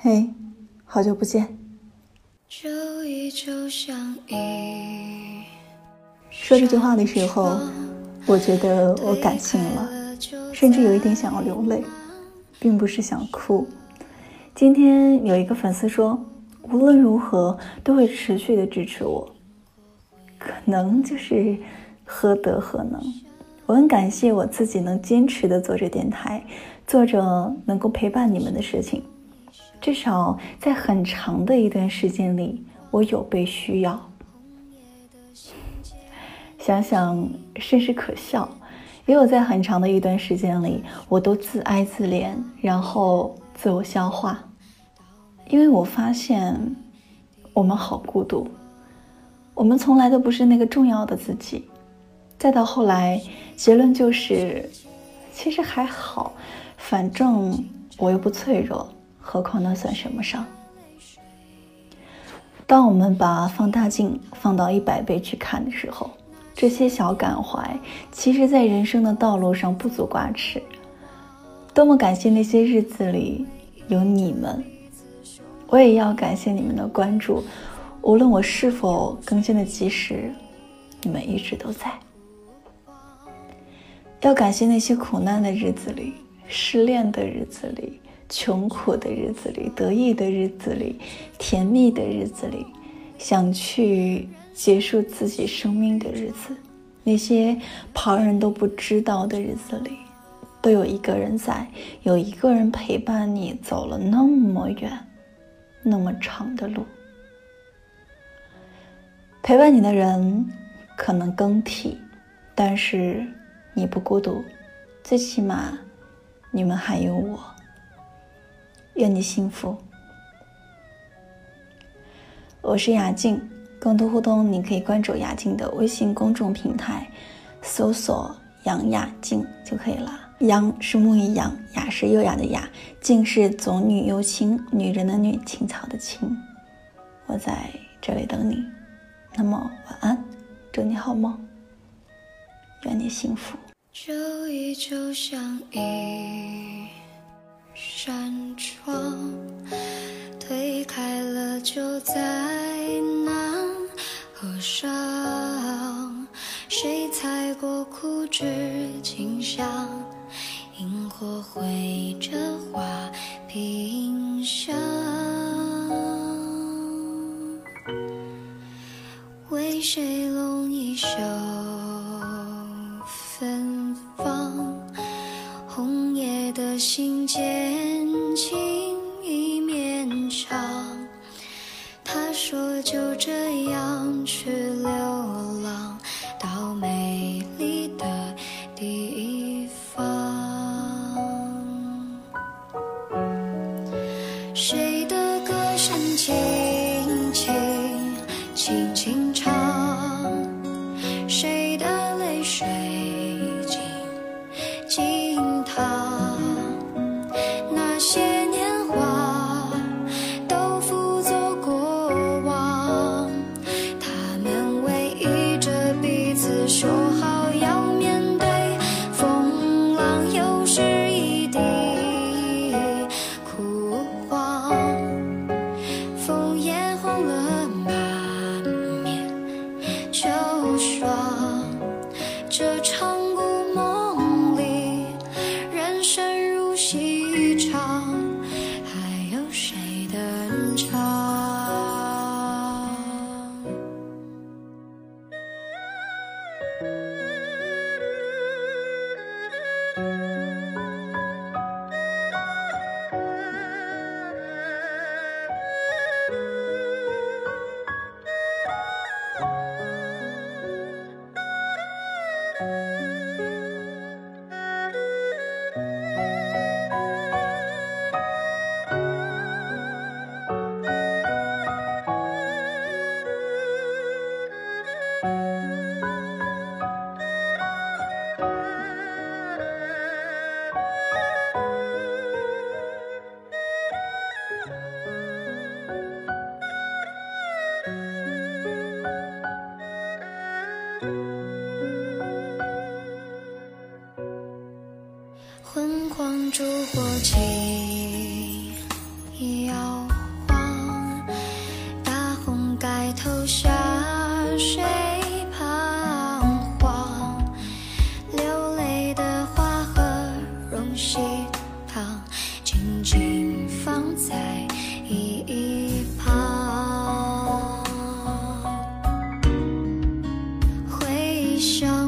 嘿，好久不见。就依旧相依。说这句话的时候，我觉得我感性了，甚至有一点想要流泪，并不是想哭。今天有一个粉丝说，无论如何都会持续的支持我，可能就是何德何能。我很感谢我自己能坚持的做着电台，做着能够陪伴你们的事情。至少在很长的一段时间里，我有被需要。想想甚是可笑，也有在很长的一段时间里，我都自哀自怜，然后自我消化，因为我发现我们好孤独，我们从来都不是那个重要的自己。再到后来，结论就是，其实还好，反正我又不脆弱。何况那算什么伤？当我们把放大镜放到一百倍去看的时候，这些小感怀，其实在人生的道路上不足挂齿。多么感谢那些日子里有你们，我也要感谢你们的关注。无论我是否更新的及时，你们一直都在。要感谢那些苦难的日子里，失恋的日子里。穷苦的日子里，得意的日子里，甜蜜的日子里，想去结束自己生命的日子，那些旁人都不知道的日子里，都有一个人在，有一个人陪伴你走了那么远，那么长的路。陪伴你的人可能更替，但是你不孤独，最起码你们还有我。愿你幸福。我是雅静，更多互动你可以关注雅静的微信公众平台，搜索“杨雅静”就可以了。杨是木易杨，雅是优雅的雅，静是总女幽清，女人的女，青草的青。我在这里等你。那么晚安，祝你好梦，愿你幸福。就依旧相依。心间情意绵长他说就这样去流浪到美丽的地方谁的歌声轻轻轻轻唱谁的泪水昏黄烛火轻摇晃，大红盖头下谁彷徨？流泪的花和荣喜糖，静静放在一旁，回首。